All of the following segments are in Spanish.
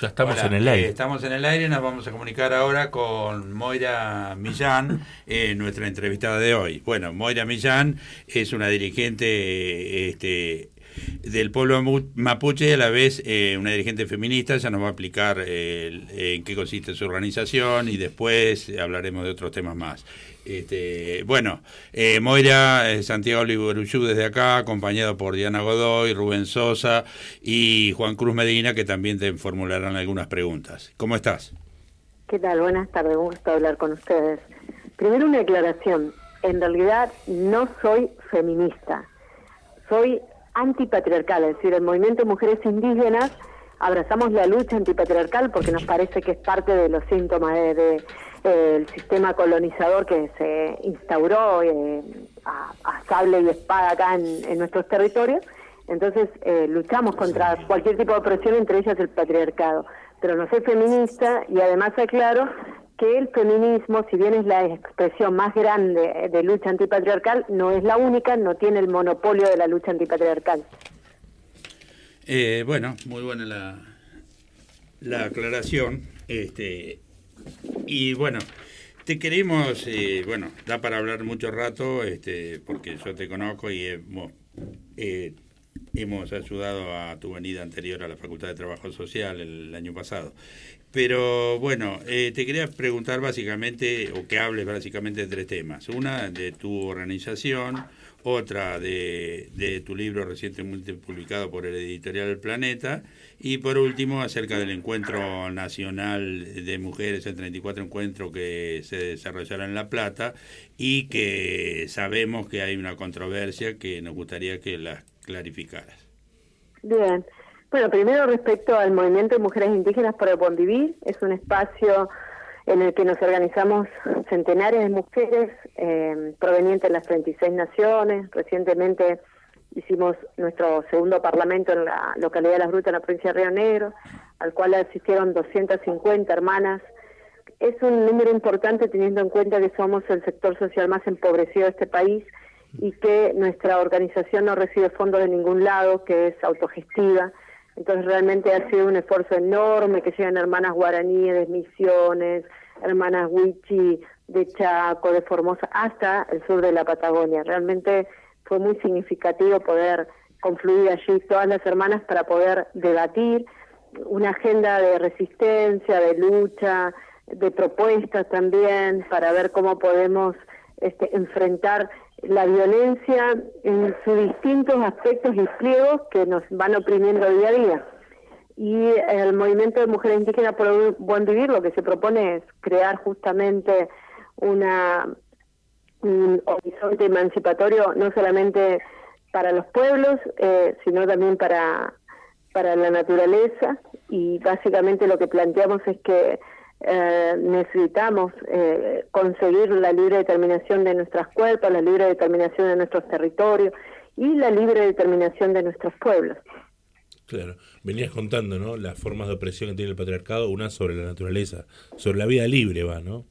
Ya estamos en el aire. Eh, estamos en el aire, nos vamos a comunicar ahora con Moira Millán, eh, nuestra entrevistada de hoy. Bueno, Moira Millán es una dirigente este, del pueblo mapuche y a la vez eh, una dirigente feminista. Ya nos va a explicar en qué consiste su organización y después hablaremos de otros temas más. Este, bueno, eh, Moira, eh, Santiago Oliveruyú desde acá, acompañado por Diana Godoy, Rubén Sosa y Juan Cruz Medina, que también te formularán algunas preguntas. ¿Cómo estás? ¿Qué tal? Buenas tardes, un gusto hablar con ustedes. Primero una aclaración. En realidad no soy feminista, soy antipatriarcal, es decir, el movimiento de mujeres indígenas abrazamos la lucha antipatriarcal porque nos parece que es parte de los síntomas de el sistema colonizador que se instauró eh, a, sable y espada acá en, nuestros territorios. Entonces eh, luchamos contra cualquier tipo de opresión, entre ellas el patriarcado. Pero no soy feminista y además aclaro que el feminismo, si bien es la expresión más grande de lucha antipatriarcal, no es la única, no tiene el monopolio de la lucha antipatriarcal. Eh, bueno, muy buena la, la aclaración. Este, y bueno, te queremos, eh, bueno, da para hablar mucho rato, este, porque yo te conozco y hemos, eh, hemos ayudado a tu venida anterior a la Facultad de Trabajo Social el año pasado. Pero bueno, eh, te quería preguntar básicamente, o que hables básicamente de tres temas. Una, de tu organización, otra de, de tu libro recientemente publicado por el editorial Planeta, y por último, acerca del encuentro nacional de mujeres, el 34 encuentro que se desarrollará en La Plata y que sabemos que hay una controversia que nos gustaría que la clarificaras. Bien. Bueno, primero respecto al movimiento de mujeres indígenas por el buen vivir, es un espacio en el que nos organizamos centenares de mujeres eh, provenientes de las 36 naciones. Recientemente hicimos nuestro segundo parlamento en la localidad de Las Brutas, en la provincia de Río Negro, al cual asistieron 250 hermanas. Es un número importante teniendo en cuenta que somos el sector social más empobrecido de este país y que nuestra organización no recibe fondos de ningún lado, que es autogestiva. Entonces realmente ha sido un esfuerzo enorme que llegan hermanas guaraníes de Misiones, hermanas Huichi de Chaco, de Formosa, hasta el sur de la Patagonia. Realmente fue muy significativo poder confluir allí todas las hermanas para poder debatir una agenda de resistencia, de lucha, de propuestas también, para ver cómo podemos este, enfrentar la violencia en sus distintos aspectos y pliegos que nos van oprimiendo día a día. Y el movimiento de mujeres indígenas por un buen vivir lo que se propone es crear justamente una un horizonte emancipatorio no solamente para los pueblos, eh, sino también para, para la naturaleza y básicamente lo que planteamos es que eh, necesitamos eh, conseguir la libre determinación de nuestras cuerpos, la libre determinación de nuestros territorios y la libre determinación de nuestros pueblos. Claro, venías contando, ¿no? Las formas de opresión que tiene el patriarcado, una sobre la naturaleza, sobre la vida libre, va, ¿no?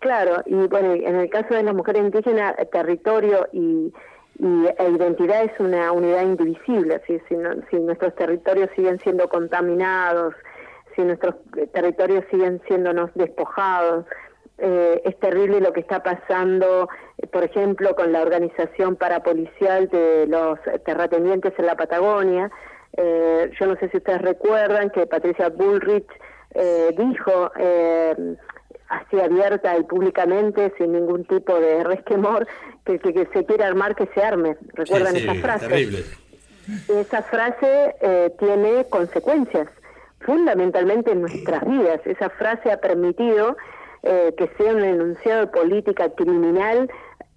Claro, y bueno, en el caso de las mujeres indígenas, territorio y, e identidad es una unidad indivisible. Si, si nuestros territorios siguen siendo contaminados, si nuestros territorios siguen siéndonos despojados, eh, es terrible lo que está pasando, por ejemplo, con la organización parapolicial de los terratenientes en la Patagonia. Eh, yo no sé si ustedes recuerdan que Patricia Bullrich eh, dijo eh, así abierta y públicamente, sin ningún tipo de resquemor, que que, que se quiere armar, que se arme. ¿Recuerdan esa frase? Esa frase eh, tiene consecuencias, fundamentalmente en nuestras vidas. Esa frase ha permitido eh, que sea un enunciado de política criminal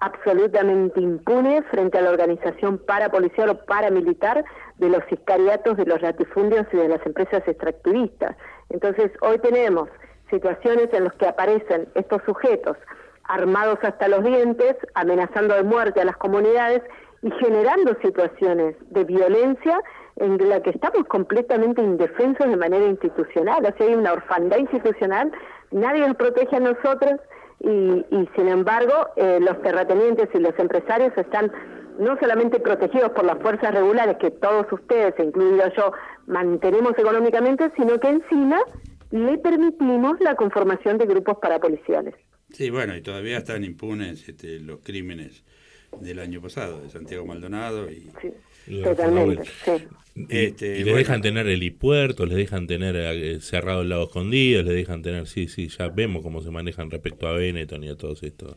absolutamente impune frente a la organización parapolicial o paramilitar de los sicariatos, de los latifundios y de las empresas extractivistas. Entonces, hoy tenemos situaciones en las que aparecen estos sujetos armados hasta los dientes, amenazando de muerte a las comunidades y generando situaciones de violencia en la que estamos completamente indefensos de manera institucional, o sea, hay una orfandad institucional, nadie nos protege a nosotros y, sin embargo eh, los terratenientes y los empresarios están no solamente protegidos por las fuerzas regulares que todos ustedes, incluido yo, mantenemos económicamente, sino que encima le permitimos la conformación de grupos parapoliciales. Sí, bueno, y todavía están impunes este, los crímenes del año pasado, de Santiago Maldonado y... totalmente, sí. Este, y les dejan tener helipuerto, les dejan tener eh, cerrado el lago escondido, les dejan tener, sí, sí, ya vemos cómo se manejan respecto a Benetton y a todos estos.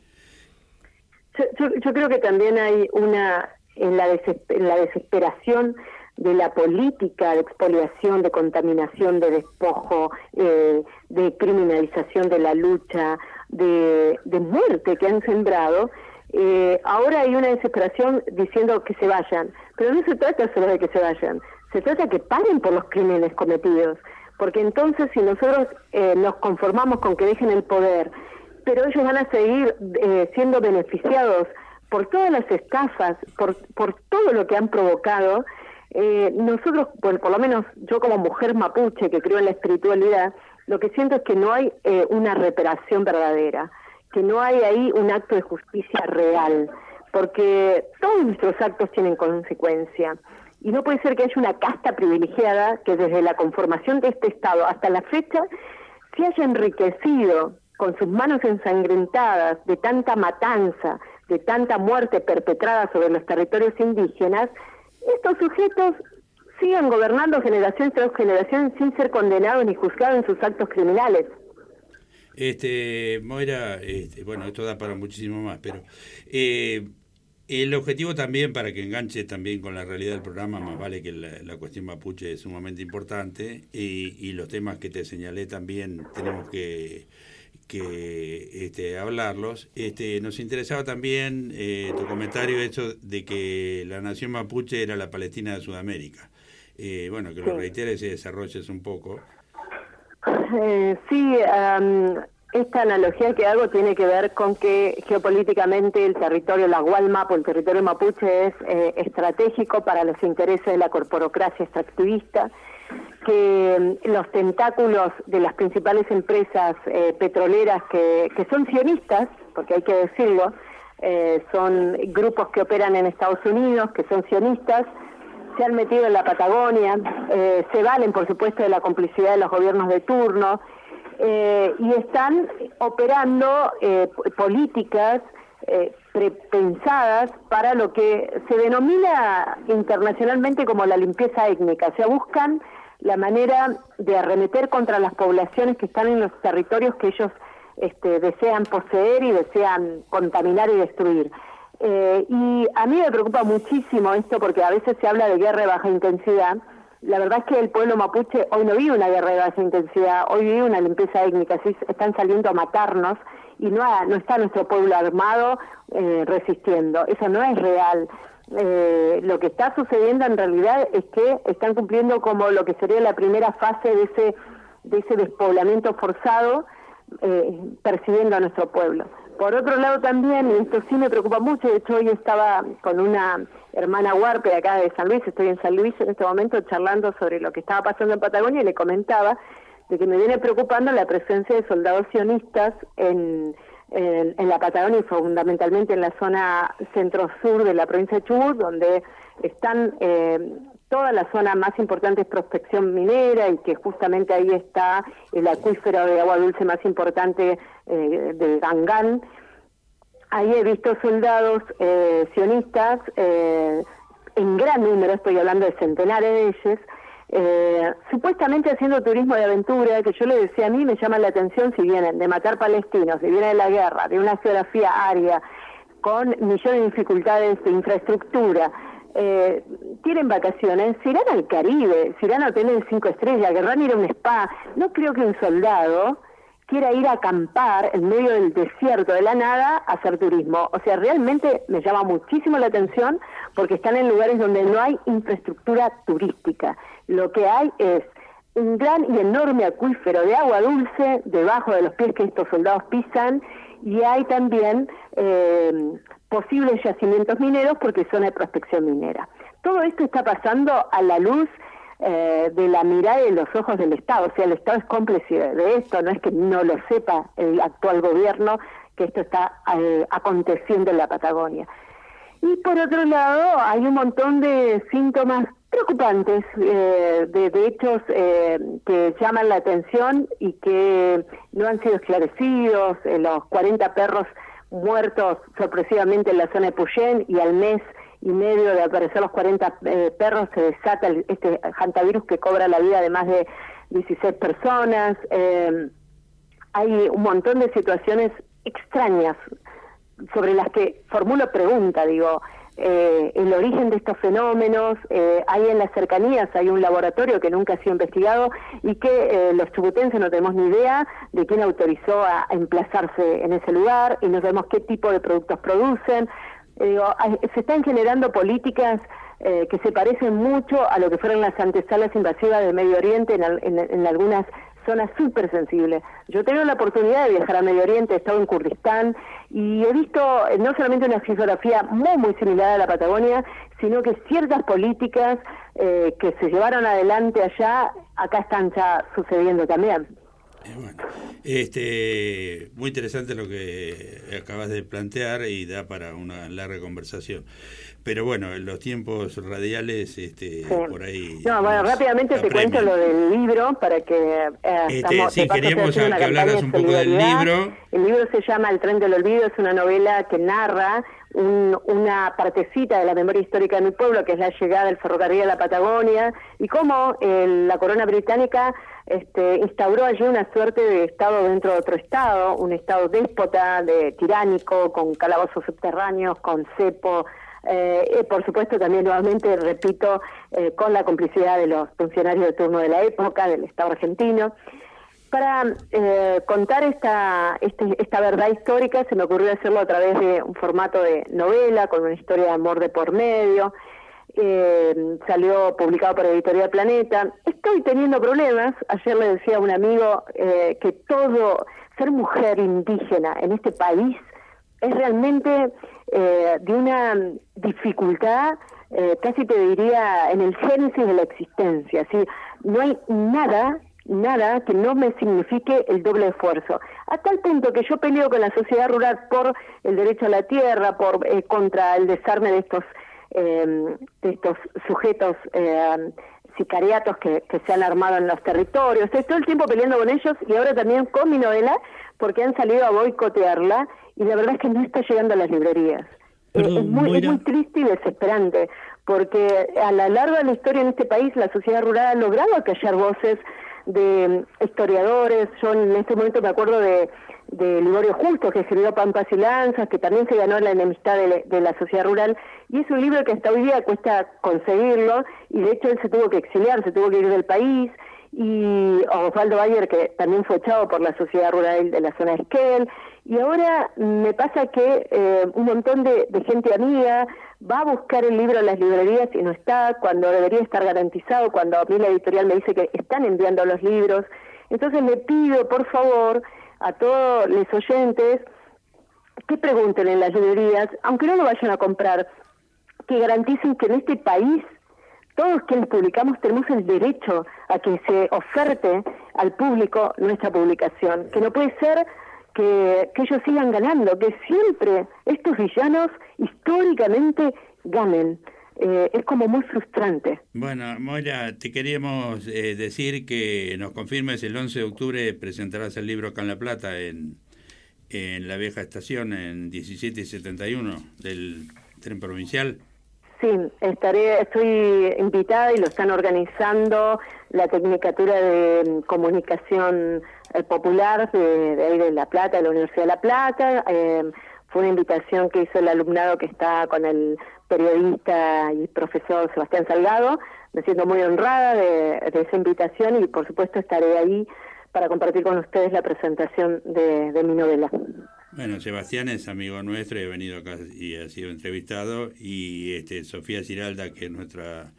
Yo, yo, creo que también hay una, en la, en la desesperación de la política de expoliación, de contaminación, de despojo, eh, de criminalización de la lucha, de, de muerte que han sembrado, eh, ahora hay una desesperación diciendo que se vayan, pero no se trata solo de que se vayan, se trata que paren por los crímenes cometidos, porque entonces si nosotros eh, nos conformamos con que dejen el poder, pero ellos van a seguir eh, siendo beneficiados por todas las estafas, por, por todo lo que han provocado, eh, nosotros, por lo menos yo como mujer mapuche que creo en la espiritualidad, lo que siento es que no hay eh, una reparación verdadera, que no hay ahí un acto de justicia real, porque todos nuestros actos tienen consecuencia. Y no puede ser que haya una casta privilegiada que desde la conformación de este Estado hasta la fecha se haya enriquecido con sus manos ensangrentadas de tanta matanza, de tanta muerte perpetrada sobre los territorios indígenas, estos sujetos siguen gobernando generación tras generación sin ser condenados ni juzgados en sus actos criminales. Este, Moira, este, bueno, esto da para muchísimo más, pero eh, el objetivo también, para que enganche también con la realidad del programa, más vale que la, cuestión mapuche es sumamente importante y, y los temas que te señalé también tenemos que que este, hablarlos. Este, nos interesaba también eh, tu comentario hecho de que la nación mapuche era la Palestina de Sudamérica. Eh, bueno, que lo reiteres y desarrolles un poco. Eh, sí, esta analogía que hago tiene que ver con que geopolíticamente el territorio, la Gualmapo, el territorio mapuche es estratégico para los intereses de la corporocracia extractivista que mm, los tentáculos de las principales empresas eh, petroleras que, que, son sionistas, porque hay que decirlo, eh, son grupos que operan en Estados Unidos, que son sionistas, se han metido en la Patagonia, eh, se valen por supuesto de la complicidad de los gobiernos de turno y están operando políticas pensadas para lo que se denomina internacionalmente como la limpieza étnica, o sea, buscan la manera de arremeter contra las poblaciones que están en los territorios que ellos este, desean poseer y desean contaminar y destruir. Eh, y a mí me preocupa muchísimo esto porque a veces se habla de guerra de baja intensidad. La verdad es que el pueblo mapuche hoy no vive una guerra de baja intensidad, hoy vive una limpieza étnica, están saliendo a matarnos y no, no está nuestro pueblo armado eh, resistiendo. Eso no es real eh, lo que está sucediendo en realidad es que están cumpliendo como lo que sería la primera fase de ese, de ese despoblamiento forzado, eh, persiguiendo a nuestro pueblo. Por otro lado también, esto sí me preocupa mucho, de hecho hoy estaba con una hermana huarpe acá de San Luis, estoy en San Luis en este momento charlando sobre lo que estaba pasando en Patagonia y le comentaba de que me viene preocupando la presencia de soldados sionistas en, en, la Patagonia y fundamentalmente en la zona centro-sur de la provincia de Chubut, donde están eh, toda la zona más importante es prospección minera y que justamente ahí está el acuífero de agua dulce más importante eh, del Gangán. Ahí he visto soldados eh, sionistas eh, en gran número, estoy hablando de centenares de ellos, eh, supuestamente haciendo turismo de aventura, que yo le decía a mí me llama la atención si vienen de matar palestinos, si vienen de la guerra, de una geografía aria, con millones de dificultades de infraestructura, eh, tienen vacaciones, si irán al Caribe, si irán a hoteles de cinco estrellas, querrán ir a un spa. No creo que un soldado quiera ir a acampar en medio del desierto de la nada a hacer turismo. O sea, realmente me llama muchísimo la atención porque están en lugares donde no hay infraestructura turística. Lo que hay es un gran y enorme acuífero de agua dulce debajo de los pies que estos soldados pisan y hay también eh, posibles yacimientos mineros porque son de prospección minera. Todo esto está pasando a la luz eh, de la mirada y los ojos del Estado. O sea, el Estado es cómplice de esto, no es que no lo sepa el actual gobierno que esto está eh, aconteciendo en la Patagonia. Y por otro lado, hay un montón de síntomas preocupantes, eh, de, hechos eh, que llaman la atención y que no han sido esclarecidos. Los 40 perros muertos sorpresivamente en la zona de Puyén y al mes y medio de aparecer los 40 perros se desata este hantavirus que cobra la vida de más de 16 personas. hay un montón de situaciones extrañas sobre las que formulo pregunta, digo, eh, el origen de estos fenómenos, eh, hay en las cercanías, hay un laboratorio que nunca ha sido investigado y que eh, los chubutenses no tenemos ni idea de quién autorizó a, emplazarse en ese lugar y no sabemos qué tipo de productos producen. se están generando políticas que se parecen mucho a lo que fueron las antesalas invasivas del Medio Oriente en, en, en algunas zona súper sensible. Yo tengo la oportunidad de viajar a Medio Oriente, he estado en Kurdistán y he visto eh, no solamente una geografía muy, muy similar a la Patagonia, sino que ciertas políticas eh, que se llevaron adelante allá, acá están ya sucediendo también. Eh, bueno, este, muy interesante lo que acabas de plantear y da para una larga conversación. Pero bueno, en los tiempos radiales, este, por ahí. No, bueno, rápidamente te cuento lo del libro para que. Eh, este, sí, queríamos que hablaras un poco del libro. El libro se llama El tren del olvido, es una novela que narra una partecita de la memoria histórica de mi pueblo, que es la llegada del ferrocarril a la Patagonia, y cómo la corona británica este, instauró allí una suerte de Estado dentro de otro Estado, un Estado déspota, de tiránico, con calabozos subterráneos, con cepo, eh, por supuesto también nuevamente, repito, eh, con la complicidad de los funcionarios de turno de la época, del Estado argentino. Para eh, contar esta, este, esta verdad histórica se me ocurrió hacerlo a través de un formato de novela, con una historia de amor de por medio. salió publicado por Editorial Planeta. Estoy teniendo problemas. Ayer le decía a un amigo que todo, ser mujer indígena en este país es realmente eh, de una dificultad, eh, casi te diría, en el génesis de la existencia. ¿sí? No hay nada, nada que no me signifique el doble esfuerzo. A tal punto que yo peleo con la sociedad rural por el derecho a la tierra, por eh, contra el desarme de estos, de estos sujetos sicariatos que, que, se han armado en los territorios. Estoy todo el tiempo peleando con ellos y ahora también con mi novela porque han salido a boicotearla y la verdad es que no está llegando a las librerías. Eh, es, muy, muy triste y desesperante, porque a lo largo de la historia en este país la sociedad rural ha logrado acallar voces de historiadores. Yo en este momento me acuerdo de, de Liborio Justo, que escribió Pampas y Lanzas, que también se ganó la enemistad de, de, la sociedad rural, y es un libro que hasta hoy día cuesta conseguirlo, y de hecho él se tuvo que exiliar, se tuvo que ir del país, y Osvaldo Bayer, que también fue echado por la sociedad rural de la zona de Esquel, y ahora me pasa que eh, un montón de, gente amiga va a buscar el libro en las librerías y no está, cuando debería estar garantizado, cuando a mí la editorial me dice que están enviando los libros. Entonces le pido, por favor, a todos los oyentes que pregunten en las librerías, aunque no lo vayan a comprar, que garanticen que en este país todos quienes publicamos tenemos el derecho a que se oferte al público nuestra publicación, que no puede ser que, ellos sigan ganando, que siempre estos villanos históricamente ganen. Eh, es como muy frustrante. Bueno, Moira, te queríamos eh, decir que nos confirmes el 11 de octubre presentarás el libro acá en La Plata en, en la vieja estación en 1771 del tren provincial. Sí, estaré, estoy invitada y lo están organizando la Tecnicatura de Comunicación eh, Popular de, ahí de La Plata, de la Universidad de La Plata. Eh, fue una invitación que hizo el alumnado que está con el periodista y profesor Sebastián Salgado. Me siento muy honrada de, esa invitación y por supuesto estaré ahí para compartir con ustedes la presentación de mi novela. Bueno, Sebastián es amigo nuestro y ha venido acá y ha sido entrevistado. Y este Sofía Giralda, que es nuestra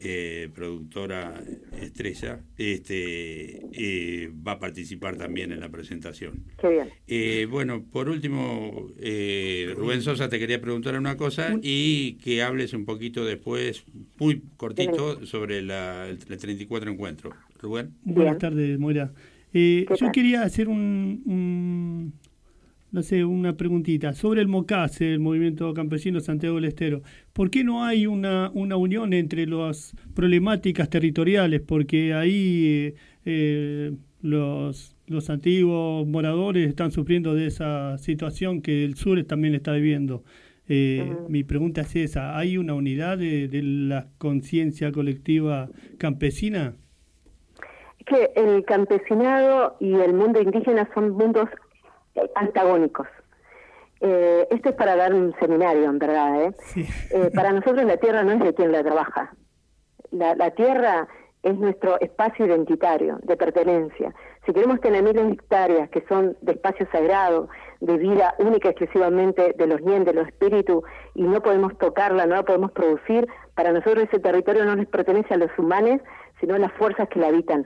eh, productora estrella, este, eh, va a participar también en la presentación. Qué bien. Eh, bueno, por último, Rubén Sosa, te quería preguntar una cosa y que hables un poquito después, muy cortito, sobre la, el 34 encuentro. Rubén. Buenas tardes, Moira. yo quería hacer un no sé, una preguntita. Sobre el MOCASE, el Movimiento Campesino Santiago del Estero, ¿por qué no hay una, una unión entre las problemáticas territoriales? Porque ahí eh, los, los antiguos moradores están sufriendo de esa situación que el sur también está viviendo. Eh, Mi pregunta es esa, ¿hay una unidad de, de la conciencia colectiva campesina? que el campesinado y el mundo indígena son mundos eh, antagónicos. Eh, esto es para dar un seminario, en verdad. ¿eh? eh para nosotros la tierra no es de quien la trabaja. La, la, tierra es nuestro espacio identitario, de pertenencia. Si queremos tener miles de hectáreas que son de espacio sagrado, de vida única exclusivamente de los yen, de los espíritus, y no podemos tocarla, no la podemos producir, para nosotros ese territorio no les pertenece a los humanos, sino a las fuerzas que la habitan.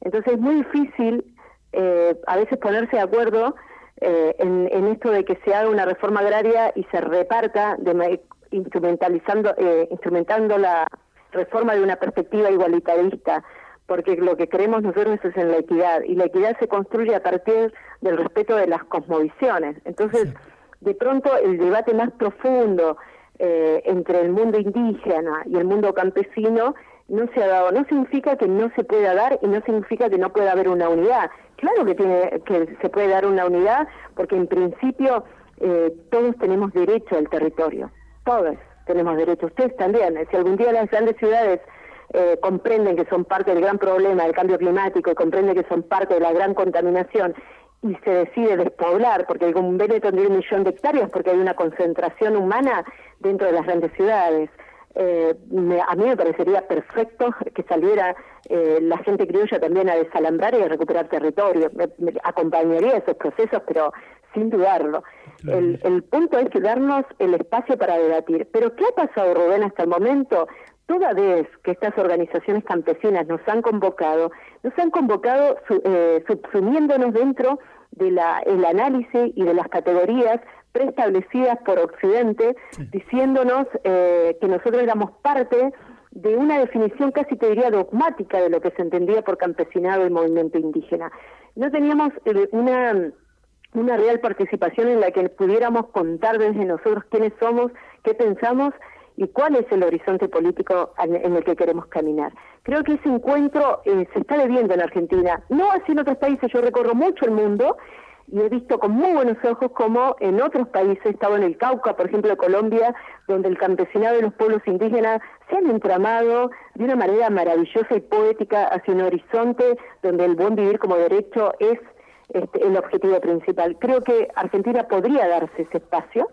Entonces es muy difícil eh, a veces ponerse de acuerdo eh, en, esto de que se haga una reforma agraria y se reparta de, instrumentalizando eh, instrumentando la reforma de una perspectiva igualitarista porque lo que creemos nosotros es en la equidad y la equidad se construye a partir del respeto de las cosmovisiones. Entonces de pronto el debate más profundo eh, entre el mundo indígena y el mundo campesino no se ha dado. No significa que no se pueda dar y no significa que no pueda haber una unidad. Claro que, tiene, que se puede dar una unidad porque en principio eh, todos tenemos derecho al territorio. Todos tenemos derecho. Ustedes también. Si algún día las grandes ciudades eh, comprenden que son parte del gran problema del cambio climático y comprenden que son parte de la gran contaminación y se decide despoblar, porque un Benetton de un millón de hectáreas, porque hay una concentración humana dentro de las grandes ciudades. Eh, a mí me parecería perfecto que saliera eh, la gente criolla también a desalambrar y a recuperar territorio. Me, acompañaría esos procesos, pero sin dudarlo. El, el punto es que darnos el espacio para debatir. Pero ¿qué ha pasado, Rubén, hasta el momento? Toda vez que estas organizaciones campesinas nos han convocado, nos han convocado eh, subsumiéndonos dentro del el análisis y de las categorías preestablecidas por Occidente, diciéndonos eh, que nosotros éramos parte de una definición casi te diría dogmática de lo que se entendía por campesinado y movimiento indígena. No teníamos eh, una, una real participación en la que pudiéramos contar desde nosotros quiénes somos, qué pensamos y cuál es el horizonte político en el que queremos caminar. Creo que ese encuentro eh, se está debiendo en Argentina, no así en otros países, yo recorro mucho el mundo y he visto con muy buenos ojos como en otros países, estaba en el Cauca, por ejemplo, Colombia, donde el campesinado y los pueblos indígenas se han entramado de una manera maravillosa y poética hacia un horizonte donde el buen vivir como derecho es este, el objetivo principal. Creo que Argentina podría darse ese espacio,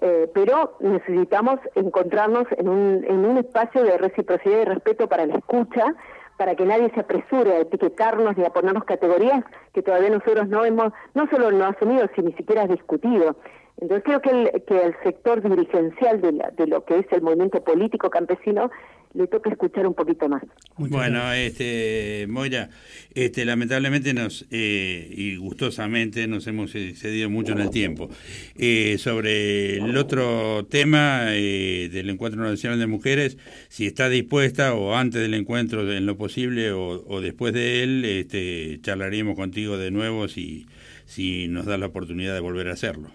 eh, pero necesitamos encontrarnos en un, en un espacio de reciprocidad y respeto para la escucha, para que nadie se apresure a etiquetarnos ni a ponernos categorías que todavía nosotros no hemos, no solo no asumido, sino ni siquiera discutido. Entonces creo que el, que el sector dirigencial de, de lo que es el movimiento político campesino le toca escuchar un poquito más. bueno, este Moira, este lamentablemente nos eh, y gustosamente nos hemos excedido mucho en el tiempo. Eh, sobre el otro tema eh, del Encuentro Nacional de Mujeres, si está dispuesta o antes del encuentro en lo posible o, o después de él, este, charlaríamos contigo de nuevo si, si nos da la oportunidad de volver a hacerlo.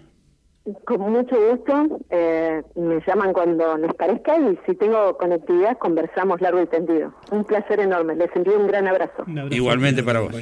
Con mucho gusto, eh, me llaman cuando les parezca y si tengo conectividad conversamos largo y tendido. Un placer enorme, les envío un gran abrazo. Igualmente para vos.